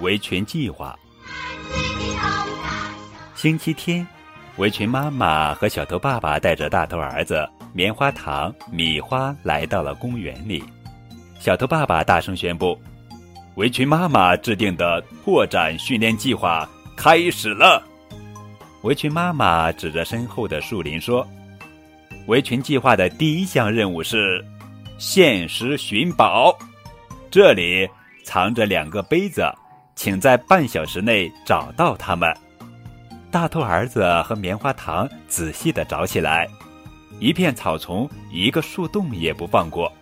围裙计划。星期天，围裙妈妈和小头爸爸带着大头儿子、棉花糖、米花来到了公园里。小头爸爸大声宣布：“围裙妈妈制定的拓展训练计划开始了。”围裙妈妈指着身后的树林说：“围裙计划的第一项任务是限时寻宝，这里藏着两个杯子。”请在半小时内找到它们。大头儿子和棉花糖仔细的找起来，一片草丛，一个树洞也不放过。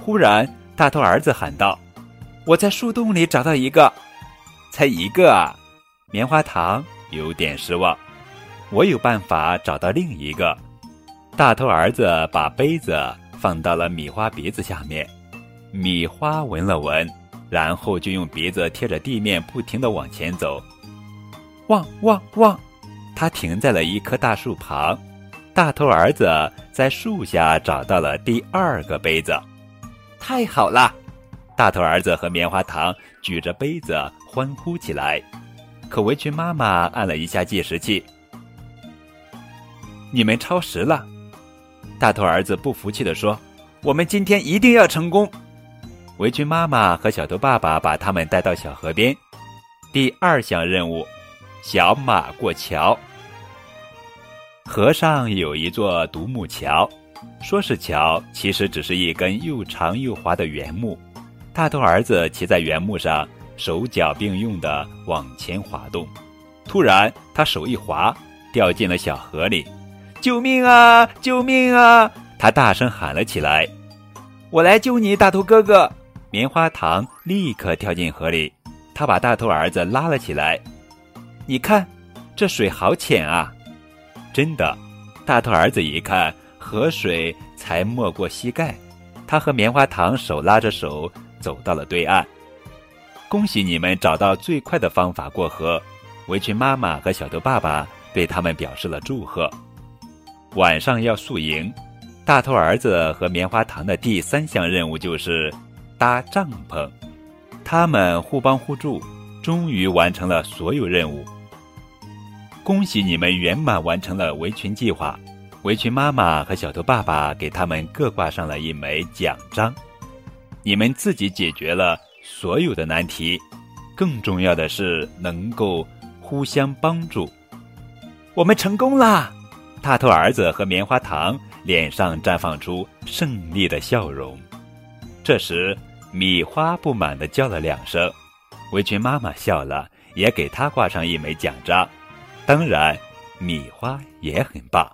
忽然，大头儿子喊道：“我在树洞里找到一个，才一个啊！”棉花糖有点失望。我有办法找到另一个。大头儿子把杯子放到了米花鼻子下面，米花闻了闻。然后就用鼻子贴着地面，不停的往前走。汪汪汪，他停在了一棵大树旁。大头儿子在树下找到了第二个杯子，太好了！大头儿子和棉花糖举着杯子欢呼起来。可围裙妈妈按了一下计时器，你们超时了。大头儿子不服气的说：“我们今天一定要成功。”围裙妈妈和小头爸爸把他们带到小河边。第二项任务：小马过桥。河上有一座独木桥，说是桥，其实只是一根又长又滑的原木。大头儿子骑在原木上，手脚并用的往前滑动。突然，他手一滑，掉进了小河里。救命啊！救命啊！他大声喊了起来：“我来救你，大头哥哥！”棉花糖立刻跳进河里，他把大头儿子拉了起来。你看，这水好浅啊！真的，大头儿子一看，河水才没过膝盖。他和棉花糖手拉着手走到了对岸。恭喜你们找到最快的方法过河！围裙妈妈和小头爸爸对他们表示了祝贺。晚上要宿营，大头儿子和棉花糖的第三项任务就是。搭帐篷，他们互帮互助，终于完成了所有任务。恭喜你们圆满完成了围裙计划！围裙妈妈和小头爸爸给他们各挂上了一枚奖章。你们自己解决了所有的难题，更重要的是能够互相帮助。我们成功啦！大头儿子和棉花糖脸上绽放出胜利的笑容。这时。米花不满地叫了两声，围裙妈妈笑了，也给他挂上一枚奖章。当然，米花也很棒。